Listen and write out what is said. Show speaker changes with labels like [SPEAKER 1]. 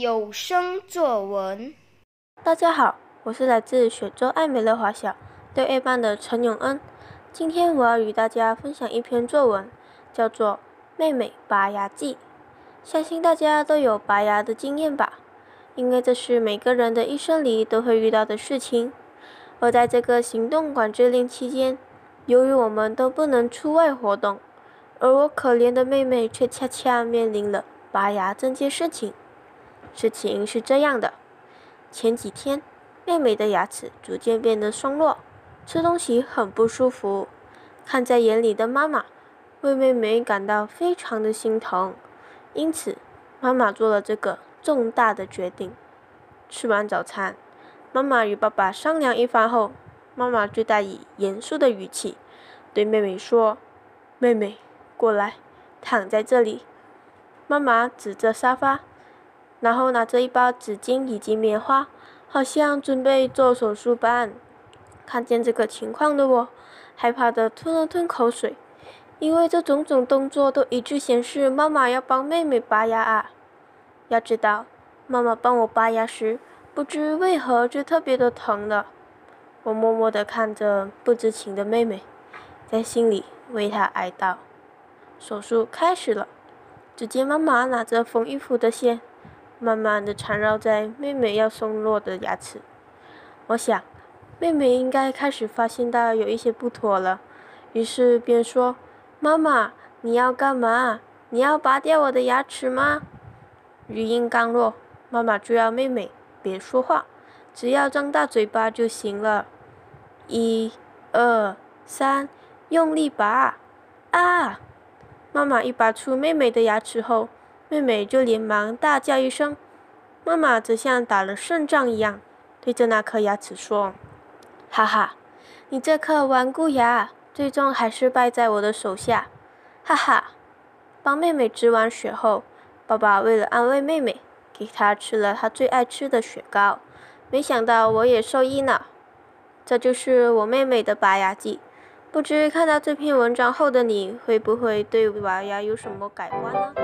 [SPEAKER 1] 有声作文。
[SPEAKER 2] 大家好，我是来自雪州爱美乐华小六 A 班的陈永恩。今天我要与大家分享一篇作文，叫做《妹妹拔牙记》。相信大家都有拔牙的经验吧？因为这是每个人的一生里都会遇到的事情。而在这个行动管制令期间，由于我们都不能出外活动，而我可怜的妹妹却恰恰面临了拔牙这件事情。事情是这样的：前几天，妹妹的牙齿逐渐变得松落，吃东西很不舒服。看在眼里的妈妈，为妹妹感到非常的心疼，因此，妈妈做了这个重大的决定。吃完早餐，妈妈与爸爸商量一番后，妈妈就带以严肃的语气对妹妹说：“妹妹。”过来，躺在这里。妈妈指着沙发，然后拿着一包纸巾以及棉花，好像准备做手术般。看见这个情况的我，害怕的吞了吞口水，因为这种种动作都一致显示妈妈要帮妹妹拔牙啊。要知道，妈妈帮我拔牙时，不知为何就特别的疼了。我默默的看着不知情的妹妹，在心里为她哀悼。手术开始了，只见妈妈拿着缝衣服的线，慢慢的缠绕在妹妹要松落的牙齿。我想，妹妹应该开始发现到有一些不妥了，于是便说：“妈妈，你要干嘛？你要拔掉我的牙齿吗？”语音刚落，妈妈就要妹妹别说话，只要张大嘴巴就行了。一、二、三，用力拔！啊！妈妈一拔出妹妹的牙齿后，妹妹就连忙大叫一声。妈妈则像打了胜仗一样，对着那颗牙齿说：“哈哈，你这颗顽固牙，最终还是败在我的手下。”哈哈。帮妹妹止完血后，爸爸为了安慰妹妹，给她吃了她最爱吃的雪糕。没想到我也受益呢。这就是我妹妹的拔牙记。不知看到这篇文章后的你会不会对拔牙有什么改观呢？